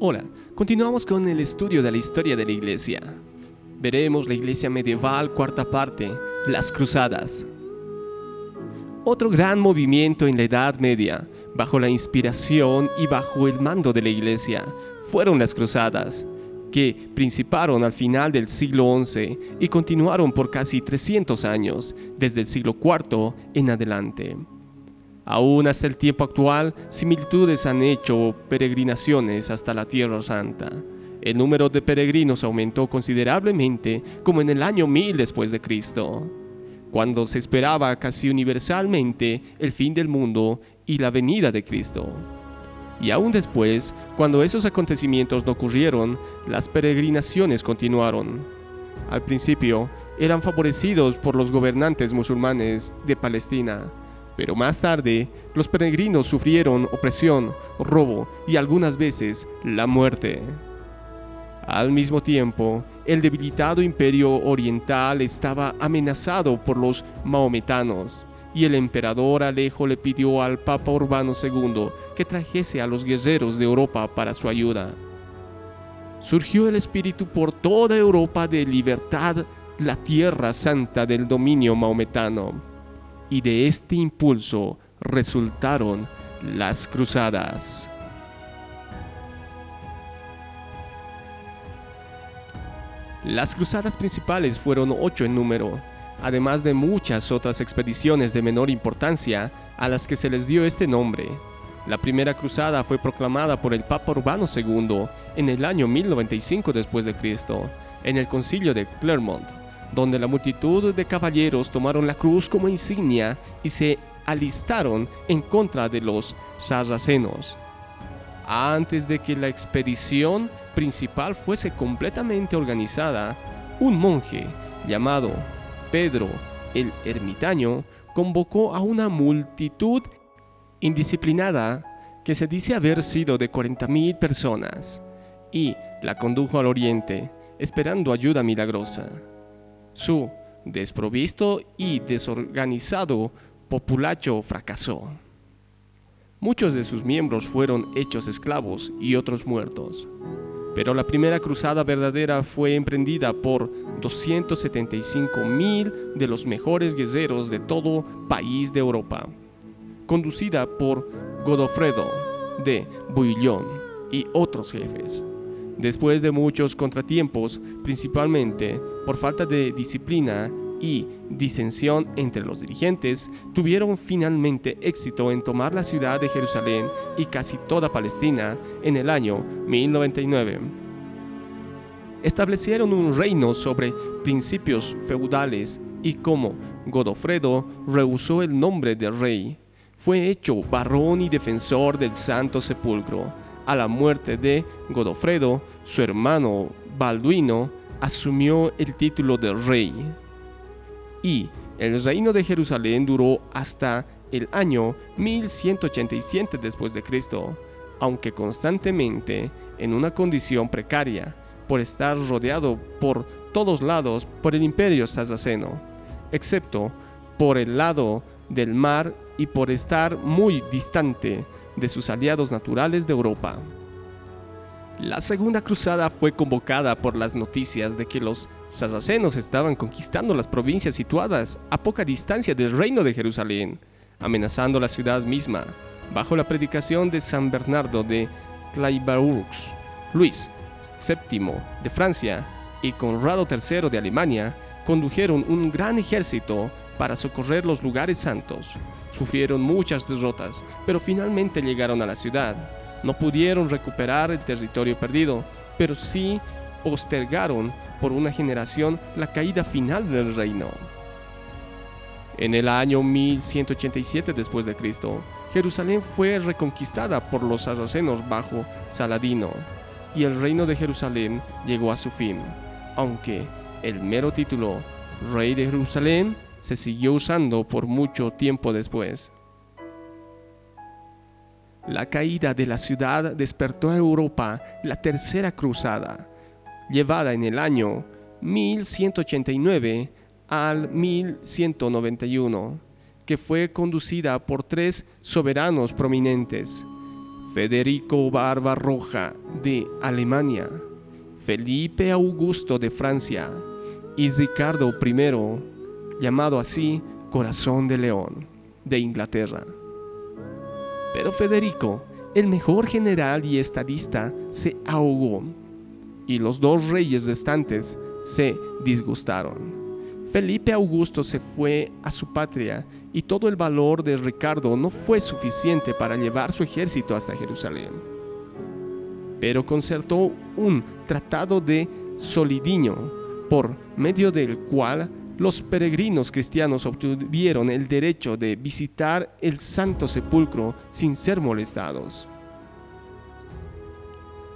Hola, continuamos con el estudio de la historia de la Iglesia. Veremos la Iglesia medieval, cuarta parte, las Cruzadas. Otro gran movimiento en la Edad Media, bajo la inspiración y bajo el mando de la Iglesia, fueron las Cruzadas, que principaron al final del siglo XI y continuaron por casi 300 años, desde el siglo IV en adelante. Aún hasta el tiempo actual, similitudes han hecho peregrinaciones hasta la Tierra Santa. El número de peregrinos aumentó considerablemente como en el año 1000 después de Cristo, cuando se esperaba casi universalmente el fin del mundo y la venida de Cristo. Y aún después, cuando esos acontecimientos no ocurrieron, las peregrinaciones continuaron. Al principio, eran favorecidos por los gobernantes musulmanes de Palestina, pero más tarde, los peregrinos sufrieron opresión, robo y algunas veces la muerte. Al mismo tiempo, el debilitado imperio oriental estaba amenazado por los maometanos, y el emperador Alejo le pidió al Papa Urbano II que trajese a los guerreros de Europa para su ayuda. Surgió el espíritu por toda Europa de libertad, la tierra santa del dominio maometano y de este impulso resultaron las cruzadas. Las cruzadas principales fueron ocho en número, además de muchas otras expediciones de menor importancia a las que se les dio este nombre. La primera cruzada fue proclamada por el Papa Urbano II en el año 1095 después de Cristo, en el Concilio de Clermont, donde la multitud de caballeros tomaron la cruz como insignia y se alistaron en contra de los sarracenos. Antes de que la expedición principal fuese completamente organizada, un monje llamado Pedro el Ermitaño convocó a una multitud indisciplinada que se dice haber sido de 40.000 personas y la condujo al oriente esperando ayuda milagrosa. Su desprovisto y desorganizado populacho fracasó. Muchos de sus miembros fueron hechos esclavos y otros muertos. Pero la primera cruzada verdadera fue emprendida por 275 mil de los mejores guerreros de todo país de Europa, conducida por Godofredo de Bouillon y otros jefes. Después de muchos contratiempos, principalmente por falta de disciplina y disensión entre los dirigentes, tuvieron finalmente éxito en tomar la ciudad de Jerusalén y casi toda Palestina en el año 1099. Establecieron un reino sobre principios feudales y como Godofredo rehusó el nombre de rey, fue hecho varón y defensor del Santo Sepulcro a la muerte de Godofredo, su hermano Balduino asumió el título de rey. Y el reino de Jerusalén duró hasta el año 1187 después de Cristo, aunque constantemente en una condición precaria por estar rodeado por todos lados por el imperio sarraceno, excepto por el lado del mar y por estar muy distante de sus aliados naturales de Europa. La segunda cruzada fue convocada por las noticias de que los sarracenos estaban conquistando las provincias situadas a poca distancia del reino de Jerusalén, amenazando la ciudad misma, bajo la predicación de San Bernardo de Clairvaux. Luis VII de Francia y Conrado III de Alemania condujeron un gran ejército para socorrer los lugares santos. Sufrieron muchas derrotas, pero finalmente llegaron a la ciudad. No pudieron recuperar el territorio perdido, pero sí postergaron por una generación la caída final del reino. En el año 1187 después de Cristo, Jerusalén fue reconquistada por los sarracenos bajo Saladino, y el reino de Jerusalén llegó a su fin, aunque el mero título Rey de Jerusalén se siguió usando por mucho tiempo después. La caída de la ciudad despertó a Europa la Tercera Cruzada, llevada en el año 1189 al 1191, que fue conducida por tres soberanos prominentes, Federico Barbarroja de Alemania, Felipe Augusto de Francia y Ricardo I, llamado así Corazón de León, de Inglaterra. Pero Federico, el mejor general y estadista, se ahogó y los dos reyes restantes se disgustaron. Felipe Augusto se fue a su patria y todo el valor de Ricardo no fue suficiente para llevar su ejército hasta Jerusalén. Pero concertó un tratado de Solidinho, por medio del cual los peregrinos cristianos obtuvieron el derecho de visitar el Santo Sepulcro sin ser molestados.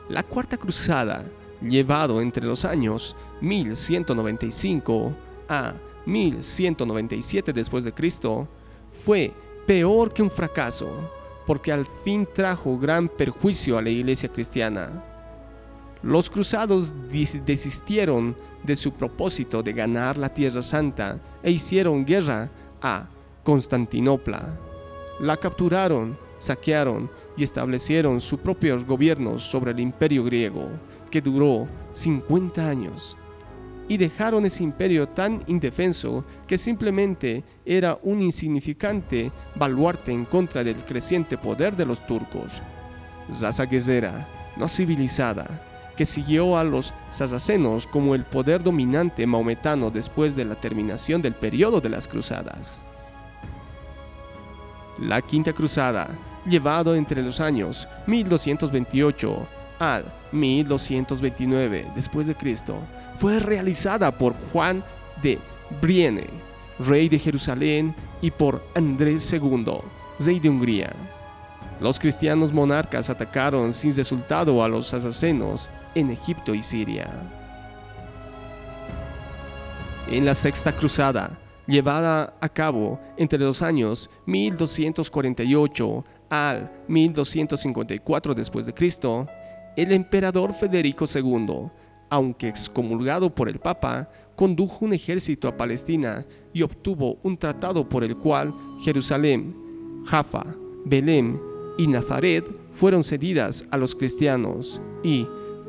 La Cuarta Cruzada, llevado entre los años 1195 a 1197 después de Cristo, fue peor que un fracaso, porque al fin trajo gran perjuicio a la iglesia cristiana. Los cruzados desistieron de su propósito de ganar la Tierra Santa e hicieron guerra a Constantinopla. La capturaron, saquearon y establecieron sus propios gobiernos sobre el imperio griego, que duró 50 años y dejaron ese imperio tan indefenso que simplemente era un insignificante baluarte en contra del creciente poder de los turcos. Raza guerrera, no civilizada, que siguió a los sarracenos como el poder dominante maometano después de la terminación del periodo de las cruzadas. La Quinta Cruzada, llevado entre los años 1228 al 1229 después de Cristo, fue realizada por Juan de Brienne, rey de Jerusalén, y por Andrés II, rey de Hungría. Los cristianos monarcas atacaron sin resultado a los asesinos en Egipto y Siria. En la Sexta Cruzada, llevada a cabo entre los años 1248 al 1254 después de Cristo, el emperador Federico II aunque excomulgado por el Papa, condujo un ejército a Palestina y obtuvo un tratado por el cual Jerusalén, Jaffa, Belén y Nazaret fueron cedidas a los cristianos y,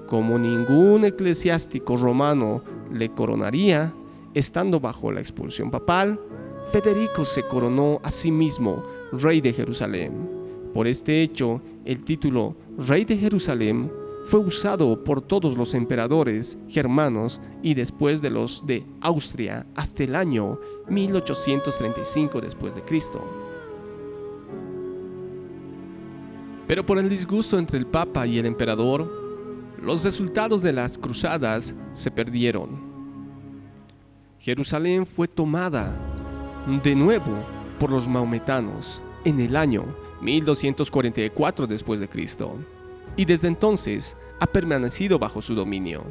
como ningún eclesiástico romano le coronaría, estando bajo la expulsión papal, Federico se coronó a sí mismo rey de Jerusalén. Por este hecho, el título Rey de Jerusalén fue usado por todos los emperadores germanos y después de los de Austria hasta el año 1835 después de Cristo. Pero por el disgusto entre el Papa y el emperador, los resultados de las cruzadas se perdieron. Jerusalén fue tomada de nuevo por los maometanos en el año 1244 después de Cristo y desde entonces ha permanecido bajo su dominio.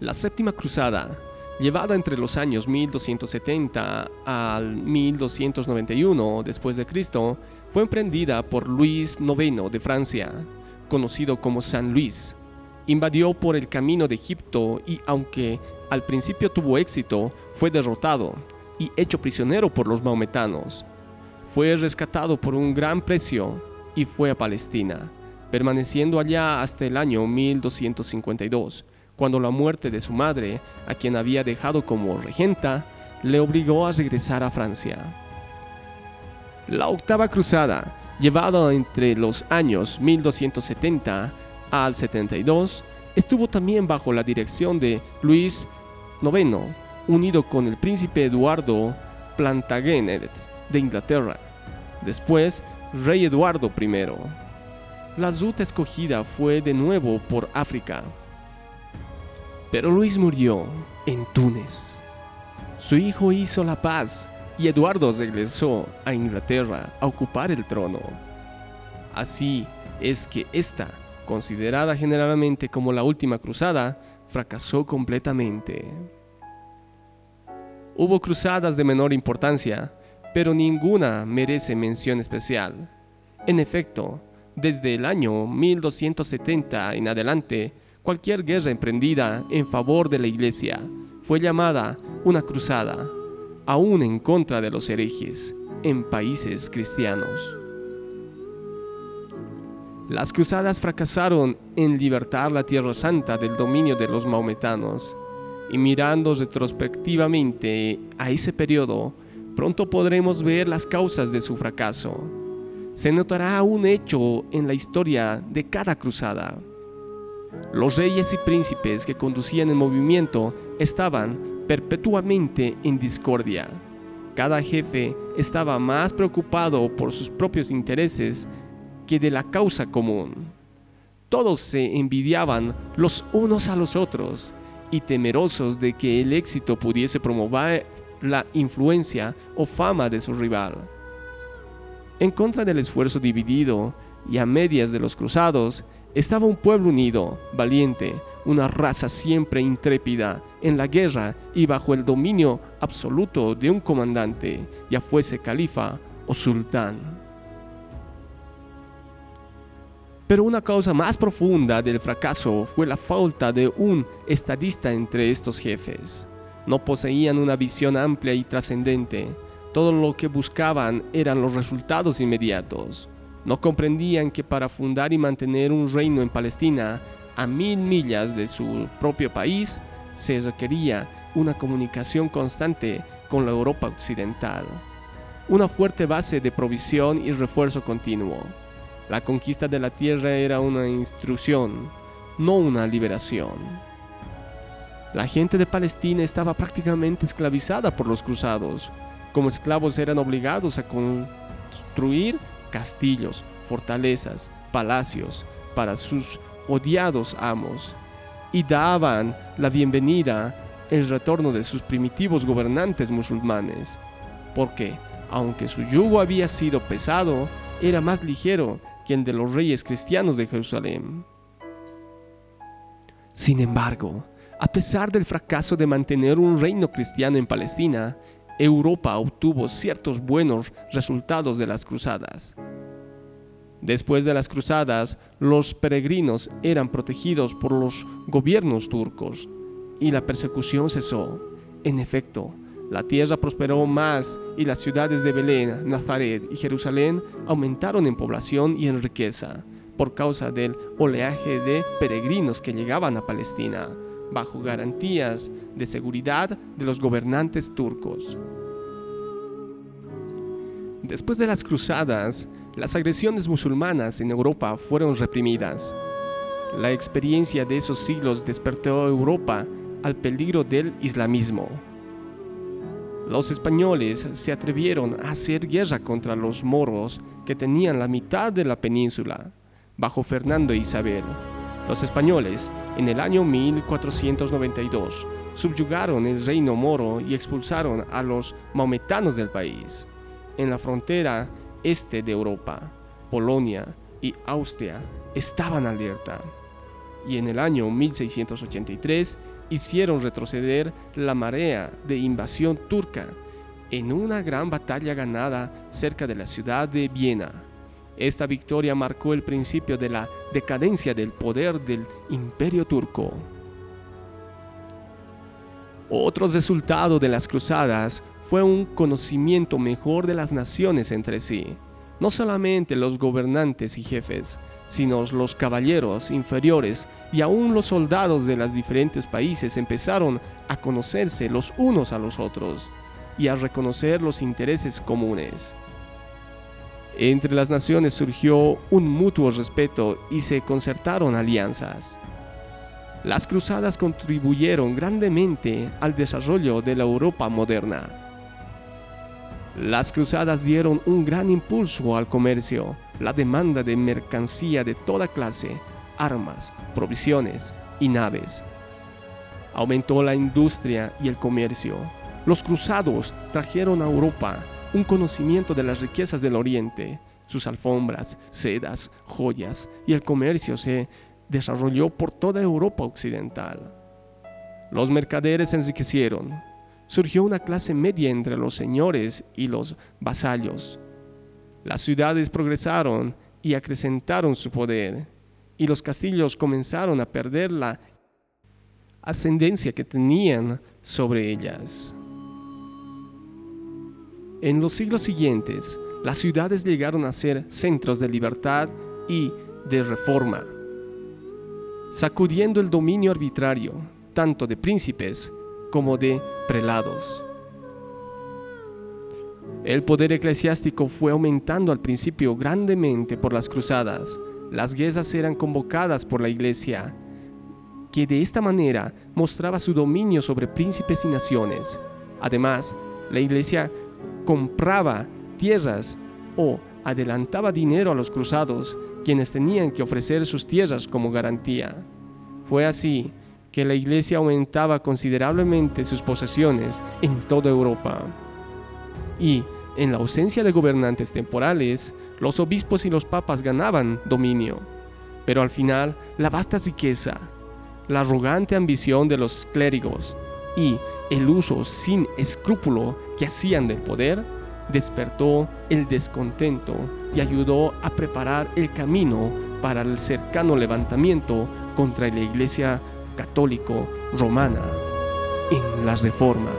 La Séptima Cruzada, llevada entre los años 1270 al 1291 después de Cristo, fue emprendida por Luis IX de Francia, conocido como San Luis. Invadió por el camino de Egipto y aunque al principio tuvo éxito, fue derrotado y hecho prisionero por los maometanos fue rescatado por un gran precio y fue a Palestina, permaneciendo allá hasta el año 1252, cuando la muerte de su madre, a quien había dejado como regenta, le obligó a regresar a Francia. La octava cruzada, llevada entre los años 1270 al 72, estuvo también bajo la dirección de Luis IX, unido con el príncipe Eduardo Plantagenet de Inglaterra. Después, rey Eduardo I. La ruta escogida fue de nuevo por África. Pero Luis murió en Túnez. Su hijo hizo la paz y Eduardo regresó a Inglaterra a ocupar el trono. Así es que esta, considerada generalmente como la última cruzada, fracasó completamente. Hubo cruzadas de menor importancia, pero ninguna merece mención especial. En efecto, desde el año 1270 en adelante, cualquier guerra emprendida en favor de la Iglesia fue llamada una cruzada, aún en contra de los herejes, en países cristianos. Las cruzadas fracasaron en libertar la Tierra Santa del dominio de los maometanos, y mirando retrospectivamente a ese periodo, pronto podremos ver las causas de su fracaso. Se notará un hecho en la historia de cada cruzada. Los reyes y príncipes que conducían el movimiento estaban perpetuamente en discordia. Cada jefe estaba más preocupado por sus propios intereses que de la causa común. Todos se envidiaban los unos a los otros y temerosos de que el éxito pudiese promover la influencia o fama de su rival. En contra del esfuerzo dividido y a medias de los cruzados, estaba un pueblo unido, valiente, una raza siempre intrépida en la guerra y bajo el dominio absoluto de un comandante, ya fuese califa o sultán. Pero una causa más profunda del fracaso fue la falta de un estadista entre estos jefes. No poseían una visión amplia y trascendente. Todo lo que buscaban eran los resultados inmediatos. No comprendían que para fundar y mantener un reino en Palestina, a mil millas de su propio país, se requería una comunicación constante con la Europa occidental. Una fuerte base de provisión y refuerzo continuo. La conquista de la tierra era una instrucción, no una liberación. La gente de Palestina estaba prácticamente esclavizada por los cruzados. Como esclavos eran obligados a construir castillos, fortalezas, palacios para sus odiados amos y daban la bienvenida el retorno de sus primitivos gobernantes musulmanes, porque, aunque su yugo había sido pesado, era más ligero quien de los reyes cristianos de Jerusalén. Sin embargo, a pesar del fracaso de mantener un reino cristiano en Palestina, Europa obtuvo ciertos buenos resultados de las cruzadas. Después de las cruzadas, los peregrinos eran protegidos por los gobiernos turcos y la persecución cesó. En efecto, la tierra prosperó más y las ciudades de Belén, Nazaret y Jerusalén aumentaron en población y en riqueza por causa del oleaje de peregrinos que llegaban a Palestina, bajo garantías de seguridad de los gobernantes turcos. Después de las cruzadas, las agresiones musulmanas en Europa fueron reprimidas. La experiencia de esos siglos despertó a Europa al peligro del islamismo. Los españoles se atrevieron a hacer guerra contra los moros que tenían la mitad de la península, bajo Fernando e Isabel. Los españoles, en el año 1492, subyugaron el reino moro y expulsaron a los maometanos del país. En la frontera este de Europa, Polonia y Austria estaban alerta. Y en el año 1683 hicieron retroceder la marea de invasión turca en una gran batalla ganada cerca de la ciudad de Viena. Esta victoria marcó el principio de la decadencia del poder del imperio turco. Otro resultado de las cruzadas fue un conocimiento mejor de las naciones entre sí. No solamente los gobernantes y jefes, sino los caballeros inferiores y aún los soldados de los diferentes países empezaron a conocerse los unos a los otros y a reconocer los intereses comunes. Entre las naciones surgió un mutuo respeto y se concertaron alianzas. Las cruzadas contribuyeron grandemente al desarrollo de la Europa moderna. Las cruzadas dieron un gran impulso al comercio, la demanda de mercancía de toda clase, armas, provisiones y naves. Aumentó la industria y el comercio. Los cruzados trajeron a Europa un conocimiento de las riquezas del Oriente, sus alfombras, sedas, joyas, y el comercio se desarrolló por toda Europa occidental. Los mercaderes enriquecieron. Surgió una clase media entre los señores y los vasallos las ciudades progresaron y acrecentaron su poder, y los castillos comenzaron a perder la ascendencia que tenían sobre ellas. En los siglos siguientes, las ciudades llegaron a ser centros de libertad y de reforma, sacudiendo el dominio arbitrario tanto de príncipes como de prelados. El poder eclesiástico fue aumentando al principio grandemente por las cruzadas. Las guerras eran convocadas por la iglesia, que de esta manera mostraba su dominio sobre príncipes y naciones. Además, la iglesia compraba tierras o adelantaba dinero a los cruzados, quienes tenían que ofrecer sus tierras como garantía. Fue así que la iglesia aumentaba considerablemente sus posesiones en toda Europa. Y, en la ausencia de gobernantes temporales, los obispos y los papas ganaban dominio. Pero al final, la vasta riqueza, la arrogante ambición de los clérigos y el uso sin escrúpulo que hacían del poder despertó el descontento y ayudó a preparar el camino para el cercano levantamiento contra la Iglesia católico romana en la Reforma.